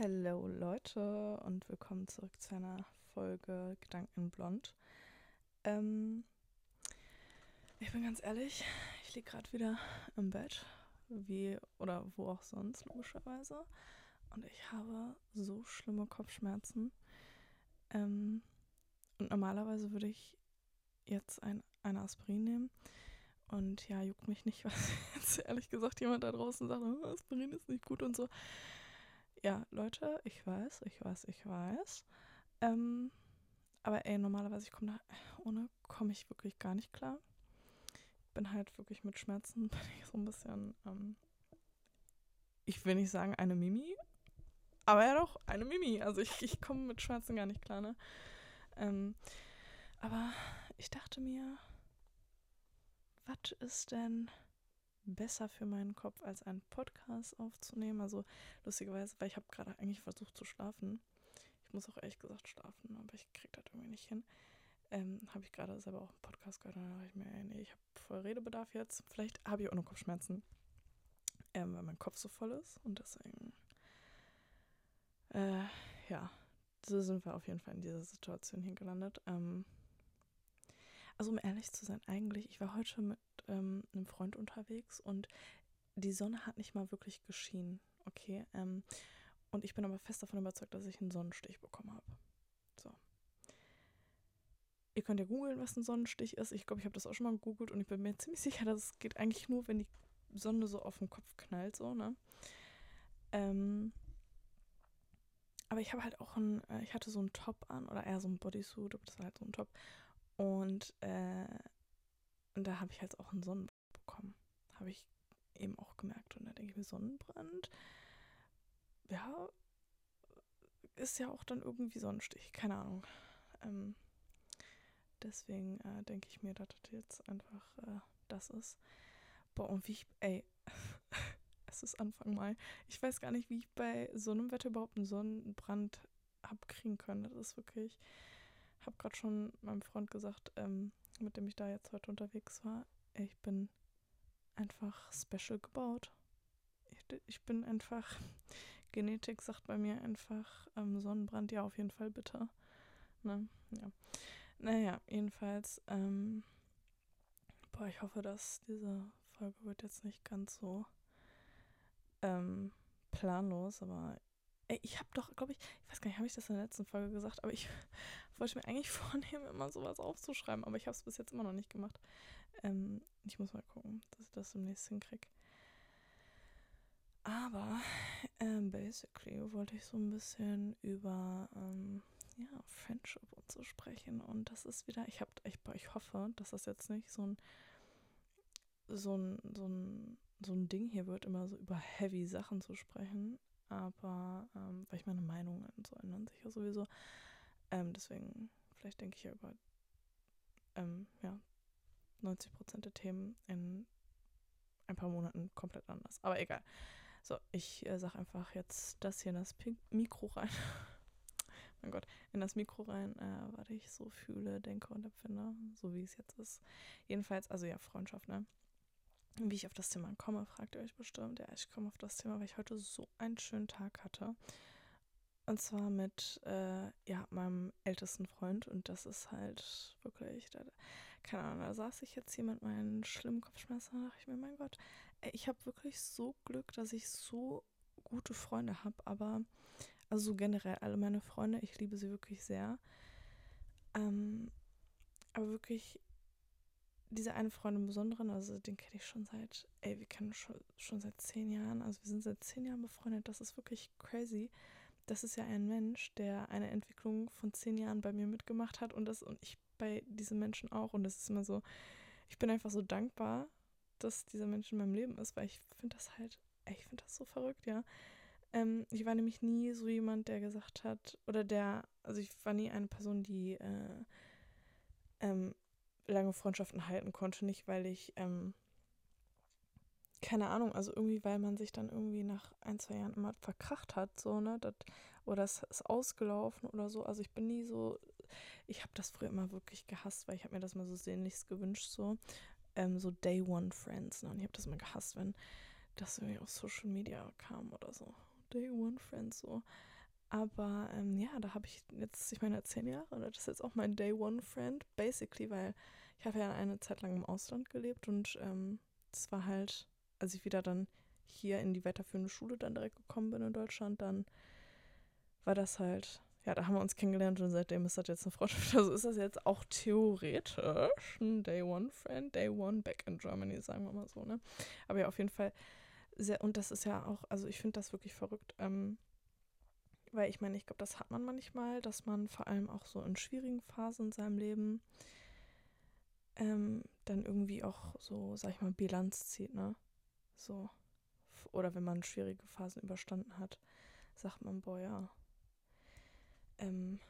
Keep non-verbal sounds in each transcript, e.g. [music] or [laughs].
Hallo Leute und willkommen zurück zu einer Folge Gedanken blond. Ähm, ich bin ganz ehrlich, ich liege gerade wieder im Bett, wie oder wo auch sonst logischerweise, und ich habe so schlimme Kopfschmerzen. Ähm, und normalerweise würde ich jetzt ein, eine Aspirin nehmen. Und ja, juckt mich nicht, [laughs] was jetzt ehrlich gesagt jemand da draußen sagt, oh, Aspirin ist nicht gut und so. Ja, Leute, ich weiß, ich weiß, ich weiß. Ähm, aber ey, normalerweise, ich komme da ohne, komme ich wirklich gar nicht klar. Bin halt wirklich mit Schmerzen, [laughs] bin ich so ein bisschen, ähm, ich will nicht sagen eine Mimi, aber ja doch, eine Mimi. Also ich, ich komme mit Schmerzen gar nicht klar, ne? Ähm, aber ich dachte mir, was ist denn besser für meinen Kopf, als einen Podcast aufzunehmen? Also lustigerweise, weil ich habe gerade eigentlich versucht zu schlafen. Ich muss auch ehrlich gesagt schlafen, aber ich kriege das irgendwie nicht hin. Ähm, habe ich gerade selber auch einen Podcast gehört und dann dachte ich mir, ey, nee, ich habe voll Redebedarf jetzt. Vielleicht habe ich auch noch Kopfschmerzen, ähm, weil mein Kopf so voll ist und deswegen, äh, ja, so sind wir auf jeden Fall in dieser Situation hier gelandet. Ähm, also um ehrlich zu sein, eigentlich, ich war heute mit ähm, einem Freund unterwegs und die Sonne hat nicht mal wirklich geschienen, okay? Ähm, und ich bin aber fest davon überzeugt, dass ich einen Sonnenstich bekommen habe. So. Ihr könnt ja googeln, was ein Sonnenstich ist. Ich glaube, ich habe das auch schon mal gegoogelt und ich bin mir ziemlich sicher, dass es geht eigentlich nur, wenn die Sonne so auf den Kopf knallt, so, ne? Ähm, aber ich habe halt auch ein, äh, ich hatte so einen Top an oder eher so ein Bodysuit, aber das war halt so ein Top. Und, äh, und da habe ich halt auch einen Sonnenbrand bekommen. Habe ich eben auch gemerkt. Und da denke ich mir, Sonnenbrand, ja, ist ja auch dann irgendwie Sonnenstich. Keine Ahnung. Ähm, deswegen äh, denke ich mir, dass das jetzt einfach äh, das ist. Boah, und wie ich, ey, [laughs] es ist Anfang Mai. Ich weiß gar nicht, wie ich bei so einem Wetter überhaupt einen Sonnenbrand habe kriegen können. Das ist wirklich, habe gerade schon meinem Freund gesagt, ähm, mit dem ich da jetzt heute unterwegs war, ich bin einfach special gebaut. Ich, ich bin einfach, [laughs] Genetik sagt bei mir einfach, ähm, Sonnenbrand, ja, auf jeden Fall bitter. Ne? Ja. Naja, jedenfalls, ähm, boah, ich hoffe, dass diese Folge wird jetzt nicht ganz so ähm, planlos, aber ich habe doch, glaube ich, ich weiß gar nicht, habe ich das in der letzten Folge gesagt, aber ich [laughs] wollte mir eigentlich [laughs] vornehmen, immer sowas aufzuschreiben, aber ich habe es bis jetzt immer noch nicht gemacht. Ähm, ich muss mal gucken, dass ich das demnächst hinkriege. Aber ähm, basically wollte ich so ein bisschen über ähm, ja, Friendship und so sprechen. Und das ist wieder, ich habe, ich, ich hoffe, dass das jetzt nicht so ein so ein, so ein so ein Ding hier wird, immer so über heavy Sachen zu sprechen aber ähm, weil ich meine Meinungen so ändern sich ja sowieso. Ähm, deswegen, vielleicht denke ich ja über ähm, ja, 90 Prozent der Themen in ein paar Monaten komplett anders. Aber egal. So, ich äh, sage einfach jetzt das hier in das Pink Mikro rein. [laughs] mein Gott, in das Mikro rein, äh, was ich so fühle, denke und empfinde, so wie es jetzt ist. Jedenfalls, also ja, Freundschaft, ne? Wie ich auf das Thema komme, fragt ihr euch bestimmt. Ja, ich komme auf das Thema, weil ich heute so einen schönen Tag hatte. Und zwar mit äh, ja, meinem ältesten Freund. Und das ist halt wirklich, da, keine Ahnung, da saß ich jetzt hier mit meinen schlimmen Kopfschmerzen. Da dachte ich mir, mein Gott, ey, ich habe wirklich so Glück, dass ich so gute Freunde habe. Aber, also so generell, alle meine Freunde, ich liebe sie wirklich sehr. Ähm, aber wirklich, dieser eine Freund im Besonderen, also den kenne ich schon seit, ey, wir kennen schon, schon seit zehn Jahren, also wir sind seit zehn Jahren befreundet, das ist wirklich crazy. Das ist ja ein Mensch, der eine Entwicklung von zehn Jahren bei mir mitgemacht hat und das und ich bei diesen Menschen auch. Und das ist immer so, ich bin einfach so dankbar, dass dieser Mensch in meinem Leben ist, weil ich finde das halt, ey, ich finde das so verrückt, ja. Ähm, ich war nämlich nie so jemand, der gesagt hat, oder der, also ich war nie eine Person, die äh, ähm, lange Freundschaften halten konnte. Nicht, weil ich, ähm, keine Ahnung, also irgendwie, weil man sich dann irgendwie nach ein, zwei Jahren immer verkracht hat, so, ne, das, oder es ist ausgelaufen oder so. Also ich bin nie so, ich habe das früher immer wirklich gehasst, weil ich habe mir das mal so sehnlichst gewünscht, so, ähm, so Day One Friends, ne, und ich habe das immer gehasst, wenn das irgendwie auf Social Media kam oder so. Day One Friend so. Aber ähm, ja, da habe ich jetzt, ich meine, zehn Jahre, oder das ist jetzt auch mein Day One Friend, basically, weil ich habe ja eine Zeit lang im Ausland gelebt und ähm, das war halt, als ich wieder dann hier in die weiterführende Schule dann direkt gekommen bin in Deutschland, dann war das halt, ja, da haben wir uns kennengelernt und seitdem ist das jetzt eine Freundschaft. [laughs] Also ist das jetzt auch theoretisch ein Day One Friend, Day One back in Germany, sagen wir mal so, ne? Aber ja, auf jeden Fall sehr, und das ist ja auch, also ich finde das wirklich verrückt, ähm, weil ich meine, ich glaube, das hat man manchmal, dass man vor allem auch so in schwierigen Phasen in seinem Leben ähm, dann irgendwie auch so, sag ich mal, Bilanz zieht, ne? So. Oder wenn man schwierige Phasen überstanden hat, sagt man, boah, ja. Ähm,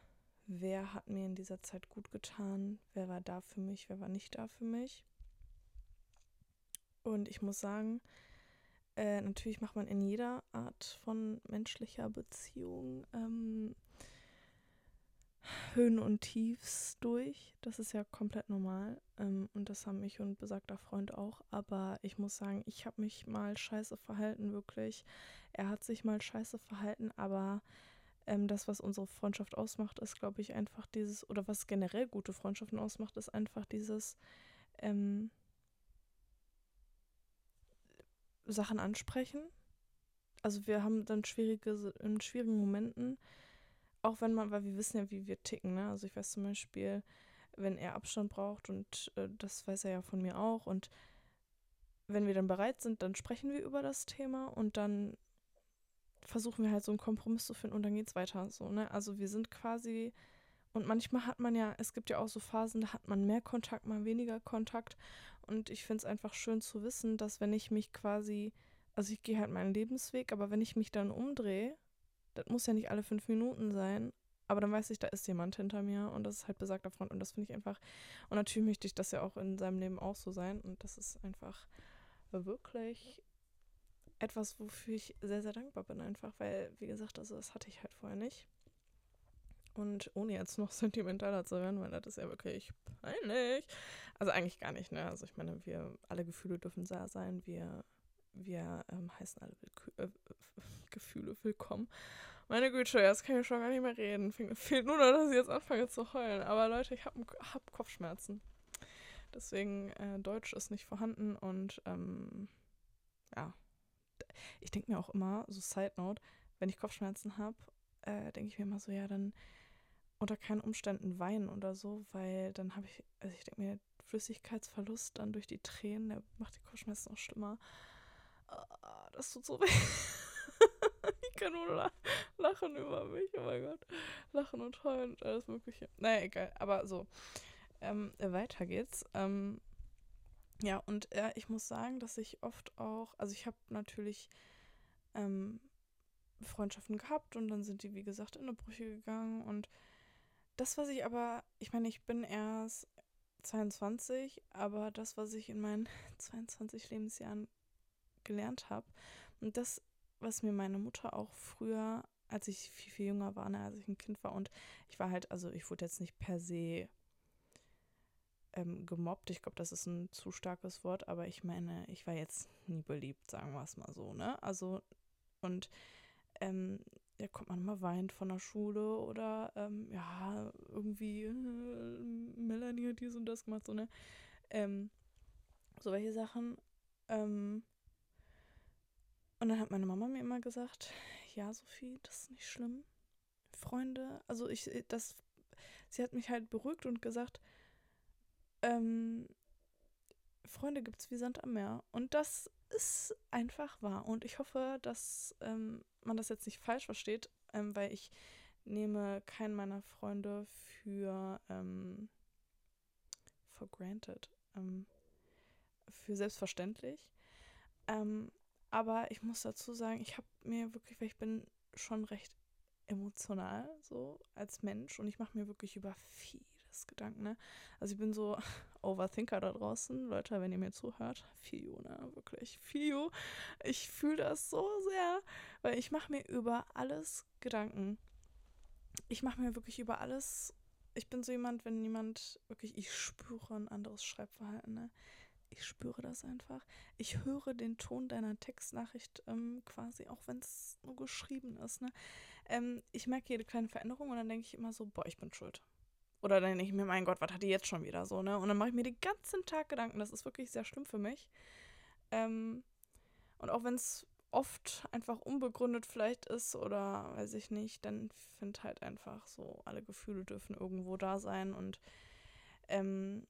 wer hat mir in dieser Zeit gut getan? Wer war da für mich? Wer war nicht da für mich? Und ich muss sagen, äh, natürlich macht man in jeder Art von menschlicher Beziehung ähm, Höhen und Tiefs durch. Das ist ja komplett normal. Ähm, und das haben mich und besagter Freund auch. Aber ich muss sagen, ich habe mich mal scheiße verhalten, wirklich. Er hat sich mal scheiße verhalten, aber ähm, das, was unsere Freundschaft ausmacht, ist, glaube ich, einfach dieses, oder was generell gute Freundschaften ausmacht, ist einfach dieses, ähm, Sachen ansprechen. Also wir haben dann schwierige, in schwierigen Momenten, auch wenn man, weil wir wissen ja, wie wir ticken, ne? Also ich weiß zum Beispiel, wenn er Abstand braucht und äh, das weiß er ja von mir auch und wenn wir dann bereit sind, dann sprechen wir über das Thema und dann versuchen wir halt so einen Kompromiss zu finden und dann geht's weiter so, ne? Also wir sind quasi und manchmal hat man ja, es gibt ja auch so Phasen, da hat man mehr Kontakt, mal weniger Kontakt und ich finde es einfach schön zu wissen, dass wenn ich mich quasi, also ich gehe halt meinen Lebensweg, aber wenn ich mich dann umdrehe, das muss ja nicht alle fünf Minuten sein, aber dann weiß ich, da ist jemand hinter mir und das ist halt besagter Freund und das finde ich einfach, und natürlich möchte ich das ja auch in seinem Leben auch so sein und das ist einfach wirklich etwas, wofür ich sehr, sehr dankbar bin einfach, weil, wie gesagt, also das hatte ich halt vorher nicht. Und ohne jetzt noch [laughs] sentimentaler zu werden, weil das ist ja wirklich peinlich. Also eigentlich gar nicht, ne? Also ich meine, wir alle Gefühle dürfen da sein. Wir, wir ähm, heißen alle Willkü äh, [laughs] Gefühle willkommen. Meine Güte, jetzt kann ich schon gar nicht mehr reden. Fehlt nur noch, dass ich jetzt anfange zu heulen. Aber Leute, ich habe hab Kopfschmerzen. Deswegen, äh, Deutsch ist nicht vorhanden und ähm, ja. Ich denke mir auch immer, so Side Note, wenn ich Kopfschmerzen habe, äh, denke ich mir immer so, ja, dann unter keinen Umständen weinen oder so, weil dann habe ich, also ich denke mir, Flüssigkeitsverlust dann durch die Tränen, der macht die Kopfschmerzen noch schlimmer. Ah, das tut so [laughs] weh. ich kann nur lachen über mich, oh mein Gott. Lachen und heulen und alles Mögliche. Naja, egal, aber so. Ähm, weiter geht's. Ähm, ja, und äh, ich muss sagen, dass ich oft auch, also ich habe natürlich ähm, Freundschaften gehabt und dann sind die, wie gesagt, in eine Brüche gegangen und das, was ich aber, ich meine, ich bin erst 22, aber das, was ich in meinen [laughs] 22 Lebensjahren gelernt habe und das, was mir meine Mutter auch früher, als ich viel, viel jünger war, ne, als ich ein Kind war und ich war halt, also ich wurde jetzt nicht per se ähm, gemobbt. Ich glaube, das ist ein zu starkes Wort, aber ich meine, ich war jetzt nie beliebt, sagen wir es mal so, ne? Also, und ähm, ja, kommt man mal weint von der Schule oder ähm, ja, irgendwie äh, Melanie hat dies und das gemacht, so, ne? Ähm, so welche Sachen. Ähm, und dann hat meine Mama mir immer gesagt, ja, Sophie, das ist nicht schlimm. Freunde, also ich, äh, das, sie hat mich halt beruhigt und gesagt, ähm, Freunde gibt's wie Sand am Meer. Und das ist einfach wahr. Und ich hoffe, dass ähm, man das jetzt nicht falsch versteht, ähm, weil ich nehme keinen meiner Freunde für ähm, for granted, ähm, für selbstverständlich. Ähm, aber ich muss dazu sagen, ich habe mir wirklich, weil ich bin schon recht emotional so als Mensch und ich mache mir wirklich über viel Gedanken, ne? Also ich bin so [laughs] Overthinker da draußen. Leute, wenn ihr mir zuhört, you, ne? Wirklich, you. Ich fühle das so sehr, weil ich mache mir über alles Gedanken. Ich mache mir wirklich über alles. Ich bin so jemand, wenn jemand wirklich, ich spüre ein anderes Schreibverhalten, ne? ich spüre das einfach. Ich höre den Ton deiner Textnachricht ähm, quasi, auch wenn es nur geschrieben ist. Ne? Ähm, ich merke jede kleine Veränderung und dann denke ich immer so, boah, ich bin schuld. Oder dann denke ich mir, mein Gott, was hat die jetzt schon wieder so, ne? Und dann mache ich mir den ganzen Tag Gedanken. Das ist wirklich sehr schlimm für mich. Ähm, und auch wenn es oft einfach unbegründet vielleicht ist oder weiß ich nicht, dann finde halt einfach so, alle Gefühle dürfen irgendwo da sein und ähm,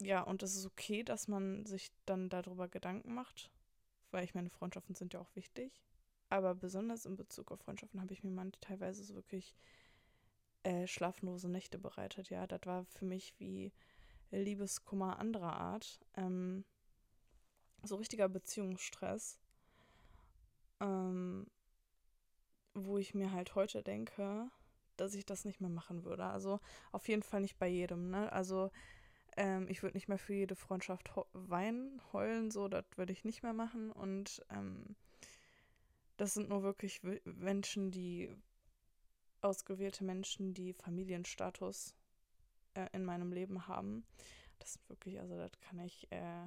ja, und es ist okay, dass man sich dann darüber Gedanken macht, weil ich meine, Freundschaften sind ja auch wichtig. Aber besonders in Bezug auf Freundschaften habe ich mir manchmal teilweise so wirklich äh, schlaflose Nächte bereitet. Ja, das war für mich wie Liebeskummer anderer Art. Ähm, so richtiger Beziehungsstress. Ähm, wo ich mir halt heute denke, dass ich das nicht mehr machen würde. Also auf jeden Fall nicht bei jedem. Ne? Also ähm, ich würde nicht mehr für jede Freundschaft weinen, heulen, so, das würde ich nicht mehr machen. Und ähm, das sind nur wirklich Menschen, die ausgewählte Menschen, die Familienstatus äh, in meinem Leben haben. Das sind wirklich, also das kann ich äh,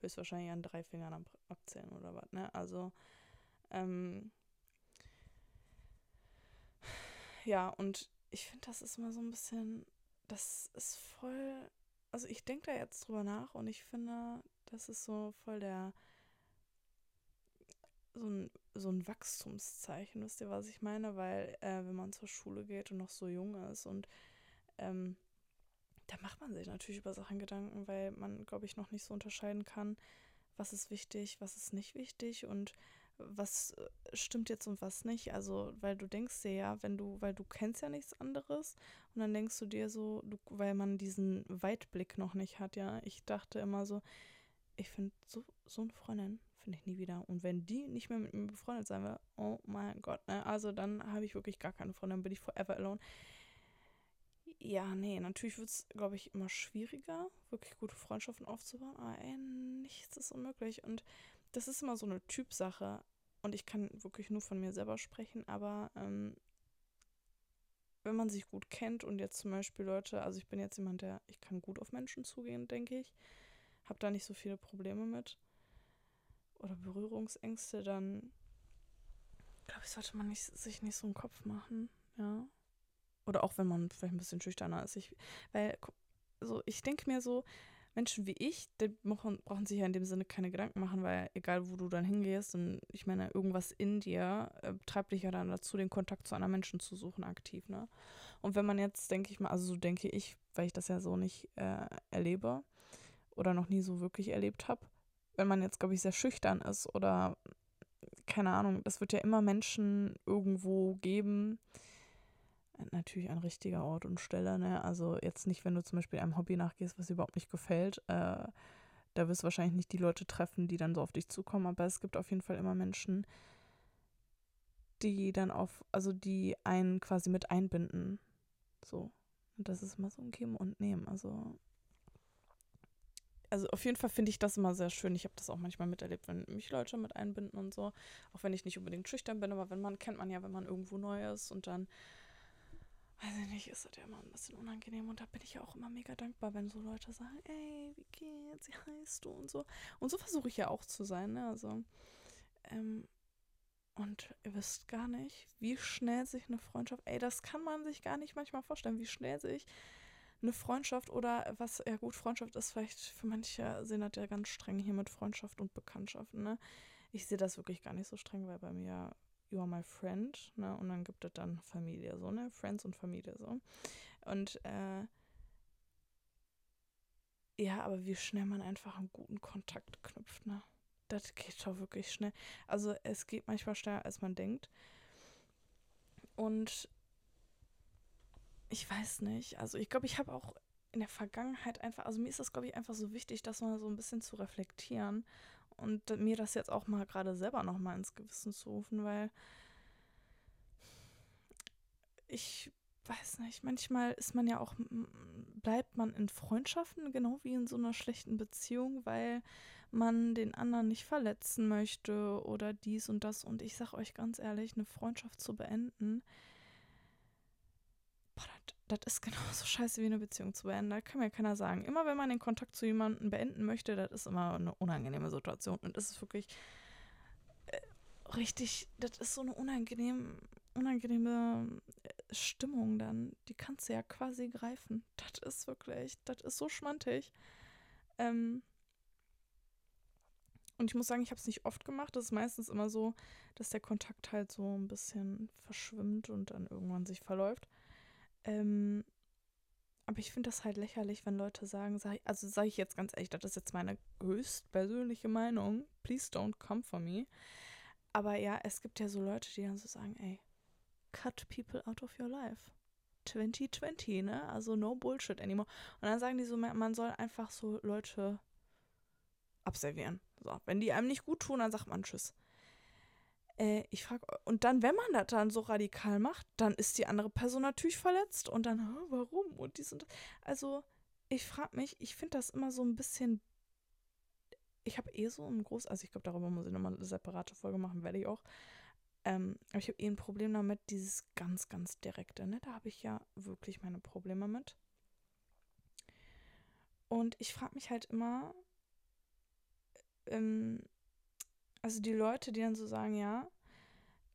höchstwahrscheinlich an drei Fingern abzählen oder was, ne? Also, ähm, ja, und ich finde, das ist immer so ein bisschen, das ist voll, also ich denke da jetzt drüber nach und ich finde, das ist so voll der, so ein, so ein Wachstumszeichen, wisst ihr, was ich meine? Weil, äh, wenn man zur Schule geht und noch so jung ist und ähm, da macht man sich natürlich über Sachen Gedanken, weil man, glaube ich, noch nicht so unterscheiden kann, was ist wichtig, was ist nicht wichtig und was äh, stimmt jetzt und was nicht. Also, weil du denkst dir ja, wenn du, weil du kennst ja nichts anderes und dann denkst du dir so, du, weil man diesen Weitblick noch nicht hat, ja. Ich dachte immer so, ich finde so, so eine Freundin finde ich nie wieder. Und wenn die nicht mehr mit mir befreundet sein will, oh mein Gott, ne? Also dann habe ich wirklich gar keine Freundin, dann bin ich forever alone. Ja, nee, natürlich wird es, glaube ich, immer schwieriger, wirklich gute Freundschaften aufzubauen, aber ey, nichts ist unmöglich. Und das ist immer so eine Typsache. Und ich kann wirklich nur von mir selber sprechen, aber ähm, wenn man sich gut kennt und jetzt zum Beispiel Leute, also ich bin jetzt jemand, der, ich kann gut auf Menschen zugehen, denke ich, habe da nicht so viele Probleme mit oder Berührungsängste, dann glaube ich, sollte man nicht, sich nicht so einen Kopf machen, ja. Oder auch wenn man vielleicht ein bisschen schüchterner ist. Ich, weil, so, ich denke mir so, Menschen wie ich, die brauchen, brauchen sich ja in dem Sinne keine Gedanken machen, weil egal wo du dann hingehst, und ich meine, irgendwas in dir äh, treibt dich ja dann dazu, den Kontakt zu anderen Menschen zu suchen, aktiv, ne? Und wenn man jetzt, denke ich mal, also so denke ich, weil ich das ja so nicht äh, erlebe oder noch nie so wirklich erlebt habe, wenn man jetzt, glaube ich, sehr schüchtern ist oder keine Ahnung, das wird ja immer Menschen irgendwo geben, natürlich an richtiger Ort und Stelle, ne? Also jetzt nicht, wenn du zum Beispiel einem Hobby nachgehst, was dir überhaupt nicht gefällt, äh, da wirst du wahrscheinlich nicht die Leute treffen, die dann so auf dich zukommen, aber es gibt auf jeden Fall immer Menschen, die dann auf, also die einen quasi mit einbinden. So. Und das ist immer so ein Geben und Nehmen. Also also auf jeden Fall finde ich das immer sehr schön. Ich habe das auch manchmal miterlebt, wenn mich Leute mit einbinden und so. Auch wenn ich nicht unbedingt schüchtern bin, aber wenn man, kennt man ja, wenn man irgendwo neu ist und dann, weiß ich nicht, ist das ja immer ein bisschen unangenehm. Und da bin ich ja auch immer mega dankbar, wenn so Leute sagen, ey, wie geht's, wie heißt du und so. Und so versuche ich ja auch zu sein, ne? Also, ähm, und ihr wisst gar nicht, wie schnell sich eine Freundschaft, ey, das kann man sich gar nicht manchmal vorstellen, wie schnell sich eine Freundschaft oder was, ja gut, Freundschaft ist vielleicht für manche sehen das ja ganz streng hier mit Freundschaft und Bekanntschaften, ne? Ich sehe das wirklich gar nicht so streng, weil bei mir you are my friend, ne? Und dann gibt es dann Familie, so, ne? Friends und Familie, so. Und, äh, ja, aber wie schnell man einfach einen guten Kontakt knüpft, ne? Das geht doch wirklich schnell. Also es geht manchmal schneller, als man denkt. Und ich weiß nicht. Also ich glaube, ich habe auch in der Vergangenheit einfach, also mir ist das, glaube ich, einfach so wichtig, das mal so ein bisschen zu reflektieren und mir das jetzt auch mal gerade selber nochmal ins Gewissen zu rufen, weil ich weiß nicht, manchmal ist man ja auch, bleibt man in Freundschaften, genau wie in so einer schlechten Beziehung, weil man den anderen nicht verletzen möchte oder dies und das. Und ich sage euch ganz ehrlich, eine Freundschaft zu beenden, boah, das ist genauso [laughs] scheiße wie eine Beziehung zu beenden. Da kann mir keiner sagen. Immer wenn man den Kontakt zu jemandem beenden möchte, das ist immer eine unangenehme Situation. Und das ist wirklich äh, richtig, das ist so eine unangenehm, unangenehme äh, Stimmung dann. Die kannst du ja quasi greifen. Das ist wirklich, das ist so schmantig. Ähm, und ich muss sagen, ich habe es nicht oft gemacht. Das ist meistens immer so, dass der Kontakt halt so ein bisschen verschwimmt und dann irgendwann sich verläuft. Ähm, aber ich finde das halt lächerlich, wenn Leute sagen, sag, also sage ich jetzt ganz ehrlich, das ist jetzt meine höchst persönliche Meinung. Please don't come for me. Aber ja, es gibt ja so Leute, die dann so sagen, ey, cut people out of your life. 2020, ne? Also no bullshit anymore. Und dann sagen die so, man soll einfach so Leute abservieren. So, wenn die einem nicht gut tun, dann sagt man Tschüss. Äh, ich frage, und dann, wenn man das dann so radikal macht, dann ist die andere Person natürlich verletzt und dann, warum? Und dies und das. Also, ich frage mich, ich finde das immer so ein bisschen. Ich habe eh so ein groß, also ich glaube, darüber muss ich nochmal eine separate Folge machen, werde ich auch. Ähm, aber ich habe eh ein Problem damit, dieses ganz, ganz direkte, ne? Da habe ich ja wirklich meine Probleme mit. Und ich frage mich halt immer, ähm, also die Leute, die dann so sagen, ja,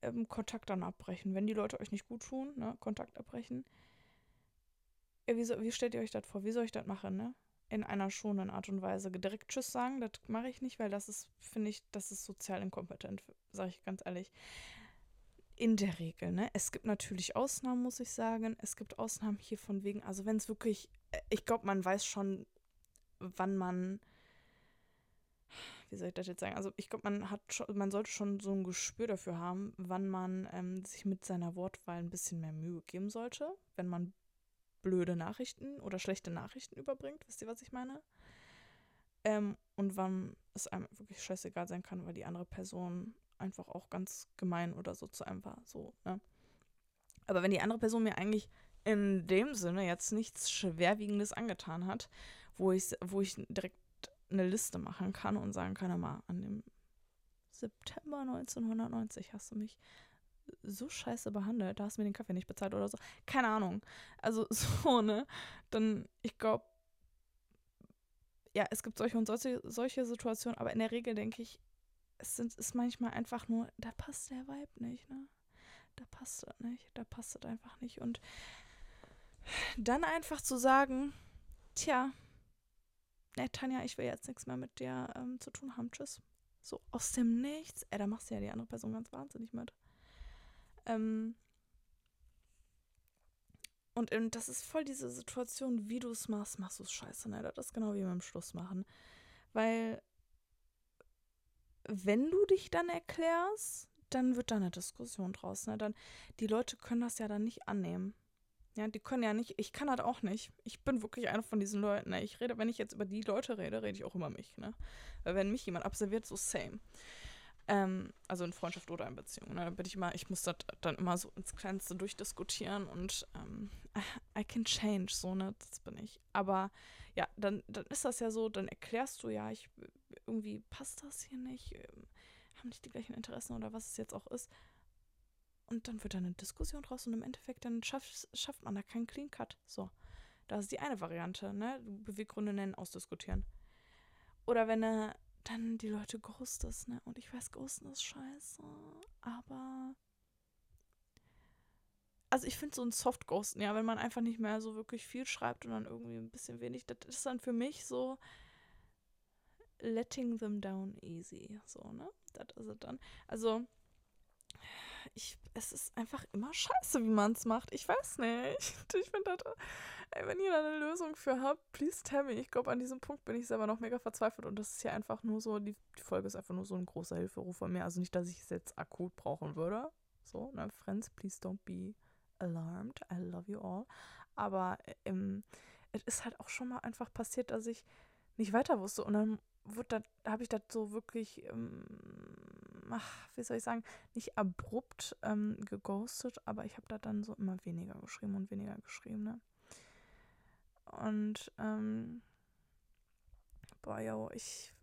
ähm, Kontakt dann abbrechen. Wenn die Leute euch nicht gut tun, ne, Kontakt abbrechen. Ja, wie, so, wie stellt ihr euch das vor? Wie soll ich das machen, ne? In einer schonenden Art und Weise. Direkt Tschüss sagen, das mache ich nicht, weil das ist, finde ich, das ist sozial inkompetent, sage ich ganz ehrlich. In der Regel, ne? Es gibt natürlich Ausnahmen, muss ich sagen. Es gibt Ausnahmen hier von wegen, also wenn es wirklich, äh, ich glaube, man weiß schon, wann man wie soll ich das jetzt sagen? Also ich glaube, man hat schon, man sollte schon so ein Gespür dafür haben, wann man ähm, sich mit seiner Wortwahl ein bisschen mehr Mühe geben sollte, wenn man blöde Nachrichten oder schlechte Nachrichten überbringt. Wisst ihr, was ich meine? Ähm, und wann es einem wirklich scheißegal sein kann, weil die andere Person einfach auch ganz gemein oder so zu einem war. So, ne? Aber wenn die andere Person mir eigentlich in dem Sinne jetzt nichts Schwerwiegendes angetan hat, wo ich, wo ich direkt eine Liste machen kann und sagen kann, mal, an dem September 1990 hast du mich so scheiße behandelt, da hast du mir den Kaffee nicht bezahlt oder so. Keine Ahnung. Also [laughs] so, ne? Dann, ich glaube, ja, es gibt solche und solche, solche Situationen, aber in der Regel denke ich, es sind, ist manchmal einfach nur, da passt der Vibe nicht, ne? Da passt das nicht, da passt das einfach nicht. Und dann einfach zu sagen, tja, nee, Tanja, ich will jetzt nichts mehr mit dir ähm, zu tun haben. Tschüss. So aus dem Nichts. Ey, da machst du ja die andere Person ganz wahnsinnig mit. Ähm, und, und das ist voll diese Situation, wie du es machst, machst du es scheiße. Ne? Das ist genau wie beim Schluss machen. Weil, wenn du dich dann erklärst, dann wird da eine Diskussion draus. Ne? Dann, die Leute können das ja dann nicht annehmen. Ja, die können ja nicht, ich kann das auch nicht. Ich bin wirklich einer von diesen Leuten. Ne? Ich rede, wenn ich jetzt über die Leute rede, rede ich auch über mich. Ne? Weil wenn mich jemand observiert, so same. Ähm, also in Freundschaft oder in Beziehung. Ne? Dann bin ich immer, ich muss das dann immer so ins Kleinste durchdiskutieren und ähm, I can change, so, ne? Das bin ich. Aber ja, dann, dann ist das ja so, dann erklärst du ja, ich irgendwie passt das hier nicht, ähm, haben nicht die gleichen Interessen oder was es jetzt auch ist. Und dann wird da eine Diskussion draus und im Endeffekt dann schafft, schafft man da keinen Clean Cut. So. Das ist die eine Variante, ne? Beweggründe nennen, ausdiskutieren. Oder wenn er dann die Leute ghostest, ne? Und ich weiß, ghosten ist scheiße, aber. Also ich finde so ein Soft-Ghosten, ja, wenn man einfach nicht mehr so wirklich viel schreibt und dann irgendwie ein bisschen wenig, das ist dann für mich so letting them down easy, so, ne? Das ist es dann. Also ich, es ist einfach immer scheiße, wie man es macht. Ich weiß nicht. [laughs] Ich finde das, ey, wenn ihr da eine Lösung für habt, please tell me. Ich glaube, an diesem Punkt bin ich selber noch mega verzweifelt und das ist ja einfach nur so, die, die Folge ist einfach nur so ein großer Hilferuf von mir. Also nicht, dass ich es jetzt akut brauchen würde. So, ne, Friends, please don't be alarmed. I love you all. Aber ähm, es ist halt auch schon mal einfach passiert, dass ich nicht weiter wusste und dann habe ich das so wirklich ähm, ach, wie soll ich sagen, nicht abrupt ähm, geghostet, aber ich habe da dann so immer weniger geschrieben und weniger geschrieben, ne? Und, ähm, boah, yo, ich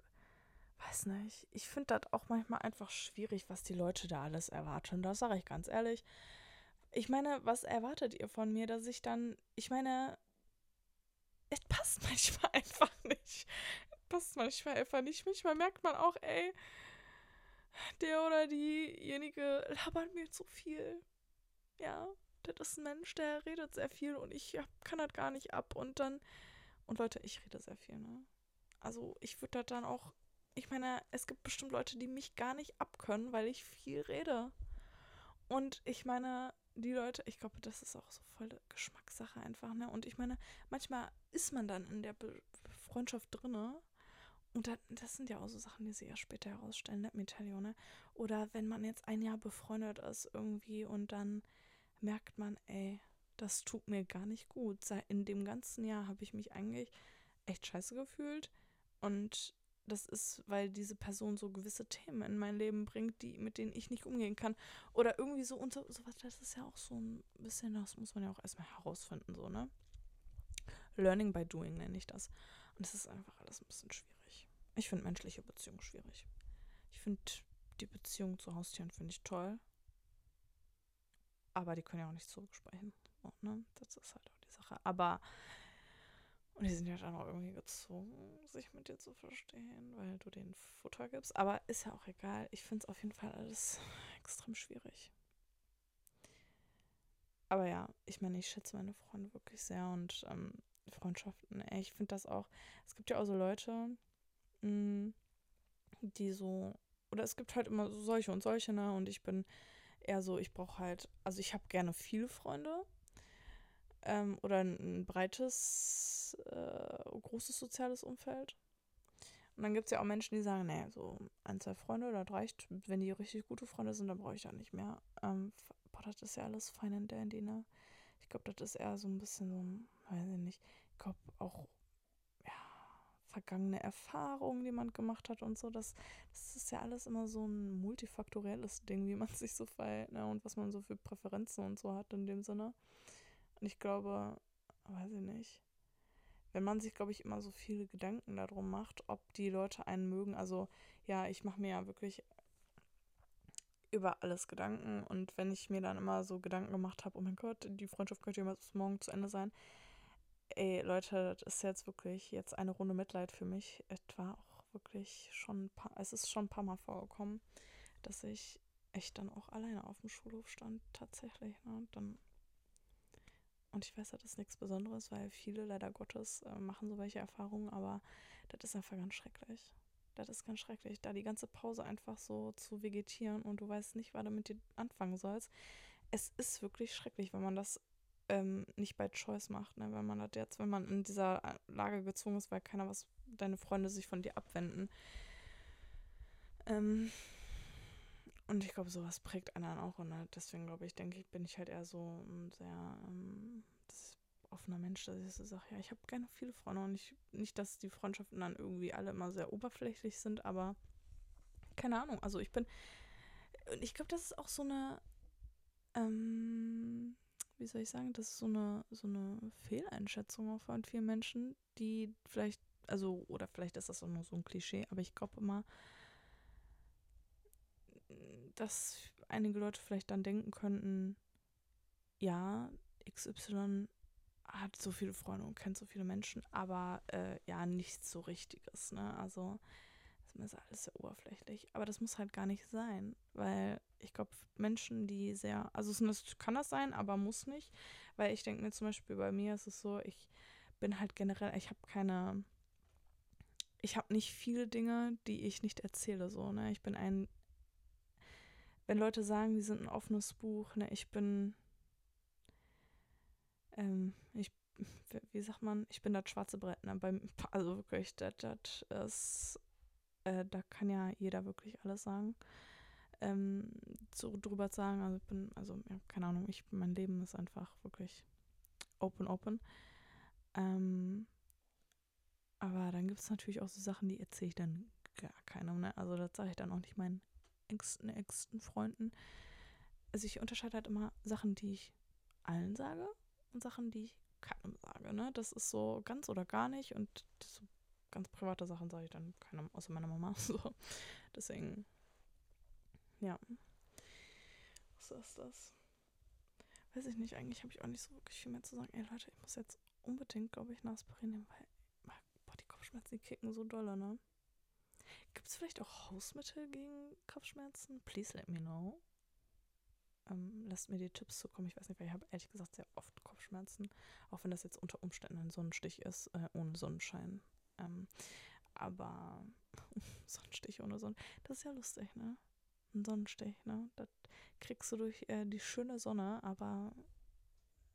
weiß nicht. Ich finde das auch manchmal einfach schwierig, was die Leute da alles erwarten. Das sage ich ganz ehrlich. ich meine, was erwartet ihr von mir, dass ich dann, ich meine, es passt [laughs] manchmal einfach nicht. Passt manchmal einfach nicht. Manchmal merkt man auch, ey, der oder diejenige labert mir zu viel. Ja, das ist ein Mensch, der redet sehr viel und ich kann das gar nicht ab. Und dann, und Leute, ich rede sehr viel, ne? Also ich würde das dann auch, ich meine, es gibt bestimmt Leute, die mich gar nicht abkönnen, weil ich viel rede. Und ich meine, die Leute, ich glaube, das ist auch so voll Geschmackssache einfach, ne? Und ich meine, manchmal ist man dann in der Be Freundschaft drinne und das, das sind ja auch so Sachen, die sie ja später herausstellen, let me tell you, ne? Oder wenn man jetzt ein Jahr befreundet ist irgendwie und dann merkt man, ey, das tut mir gar nicht gut. In dem ganzen Jahr habe ich mich eigentlich echt scheiße gefühlt und das ist, weil diese Person so gewisse Themen in mein Leben bringt, die, mit denen ich nicht umgehen kann. Oder irgendwie so und so, sowas, das ist ja auch so ein bisschen, das muss man ja auch erstmal herausfinden, so, ne? Learning by doing nenne ich das. Und es ist einfach alles ein bisschen schwierig. Ich finde menschliche Beziehungen schwierig. Ich finde die Beziehung zu Haustieren finde ich toll. Aber die können ja auch nicht zurücksprechen. So, ne? Das ist halt auch die Sache. Aber und die sind ja dann auch irgendwie gezwungen, sich mit dir zu verstehen, weil du denen Futter gibst. Aber ist ja auch egal. Ich finde es auf jeden Fall alles extrem schwierig. Aber ja, ich meine, ich schätze meine Freunde wirklich sehr und ähm, Freundschaften, ich finde das auch. Es gibt ja auch so Leute, die so, oder es gibt halt immer so solche und solche, ne? Und ich bin eher so, ich brauche halt, also ich habe gerne viele Freunde, ähm, oder ein, ein breites, äh, großes soziales Umfeld. Und dann gibt es ja auch Menschen, die sagen, nee, so ein, zwei Freunde, das reicht. Wenn die richtig gute Freunde sind, dann brauche ich da nicht mehr. Ähm, boah, das ist ja alles fein in dandy, ne? Ich glaube, das ist eher so ein bisschen so, weiß ich nicht, ich glaube auch, vergangene Erfahrungen, die man gemacht hat und so, das, das ist ja alles immer so ein multifaktorielles Ding, wie man [laughs] sich so verhält, ne? Und was man so für Präferenzen und so hat in dem Sinne. Und ich glaube, weiß ich nicht, wenn man sich, glaube ich, immer so viele Gedanken darum macht, ob die Leute einen mögen. Also ja, ich mache mir ja wirklich über alles Gedanken. Und wenn ich mir dann immer so Gedanken gemacht habe, oh mein Gott, die Freundschaft könnte ja morgen zu Ende sein. Ey, Leute, das ist jetzt wirklich jetzt eine Runde Mitleid für mich. Es war auch wirklich schon ein paar, es ist schon ein paar Mal vorgekommen, dass ich echt dann auch alleine auf dem Schulhof stand, tatsächlich. Ne? Und dann und ich weiß, das ist nichts Besonderes, weil viele leider Gottes äh, machen so welche Erfahrungen, aber das ist einfach ganz schrecklich. Das ist ganz schrecklich, da die ganze Pause einfach so zu vegetieren und du weißt nicht, was du mit dir anfangen sollst. Es ist wirklich schrecklich, wenn man das ähm, nicht bei Choice macht, ne? Wenn man das jetzt, wenn man in dieser äh, Lage gezwungen ist, weil keiner was, deine Freunde sich von dir abwenden. Ähm, und ich glaube, sowas prägt einen auch. Und halt deswegen glaube ich, denke ich, bin ich halt eher so ein sehr ähm, offener Mensch, dass ich so sage, ja, ich habe gerne viele Freunde und ich, nicht, dass die Freundschaften dann irgendwie alle immer sehr oberflächlich sind, aber keine Ahnung. Also ich bin, und ich glaube, das ist auch so eine, ähm, wie soll ich sagen, das ist so eine, so eine Fehleinschätzung auch von vielen Menschen, die vielleicht, also, oder vielleicht ist das auch nur so ein Klischee, aber ich glaube immer, dass einige Leute vielleicht dann denken könnten, ja, XY hat so viele Freunde und kennt so viele Menschen, aber äh, ja, nichts so Richtiges, ne? Also, das ist alles sehr oberflächlich. Aber das muss halt gar nicht sein, weil ich glaube, Menschen, die sehr, also es kann das sein, aber muss nicht, weil ich denke mir zum Beispiel bei mir ist es so, ich bin halt generell, ich habe keine, ich habe nicht viele Dinge, die ich nicht erzähle, so, ne? Ich bin ein wenn Leute sagen, die sind ein offenes Buch, ne, ich bin, ähm, ich, wie sagt man, ich bin das schwarze Brett, ne, beim, also wirklich, das, das ist, äh, da kann ja jeder wirklich alles sagen, ähm, so drüber sagen, also ich bin, also, ja, keine Ahnung, ich, mein Leben ist einfach wirklich open, open, ähm, aber dann gibt es natürlich auch so Sachen, die erzähle ich dann gar keinem, ne, also das sage ich dann auch nicht meinen engsten, engsten Freunden. Also ich unterscheide halt immer Sachen, die ich allen sage und Sachen, die ich keinem sage. Ne? Das ist so ganz oder gar nicht und so ganz private Sachen sage ich dann keinem, außer meiner Mama. [laughs] So. Deswegen, ja. Was ist das? weiß ich nicht, eigentlich habe ich auch nicht so wirklich viel mehr zu sagen. Ey Leute, ich muss jetzt unbedingt, glaube ich, Nasprin nehmen, weil boah, die Kopfschmerzen, die kicken so doll, ne? Gibt es vielleicht auch Hausmittel gegen Kopfschmerzen? Please let me know. Ähm, lasst mir die Tipps zukommen. Ich weiß nicht, weil ich habe ehrlich gesagt sehr oft Kopfschmerzen. Auch wenn das jetzt unter Umständen ein Sonnenstich ist, äh, ohne Sonnenschein. Ähm, aber [laughs] Sonnenstich ohne Sonne, das ist ja lustig, ne? Ein Sonnenstich, ne? Das kriegst du durch äh, die schöne Sonne, aber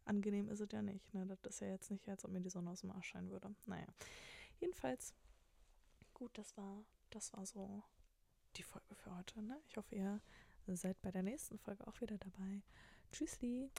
angenehm ist es ja nicht, ne? Das ist ja jetzt nicht, als ob mir die Sonne aus dem Arsch scheinen würde. Naja. Jedenfalls, gut, das war, das war so die Folge für heute, ne? Ich hoffe, ihr seid bei der nächsten Folge auch wieder dabei. Tschüssli!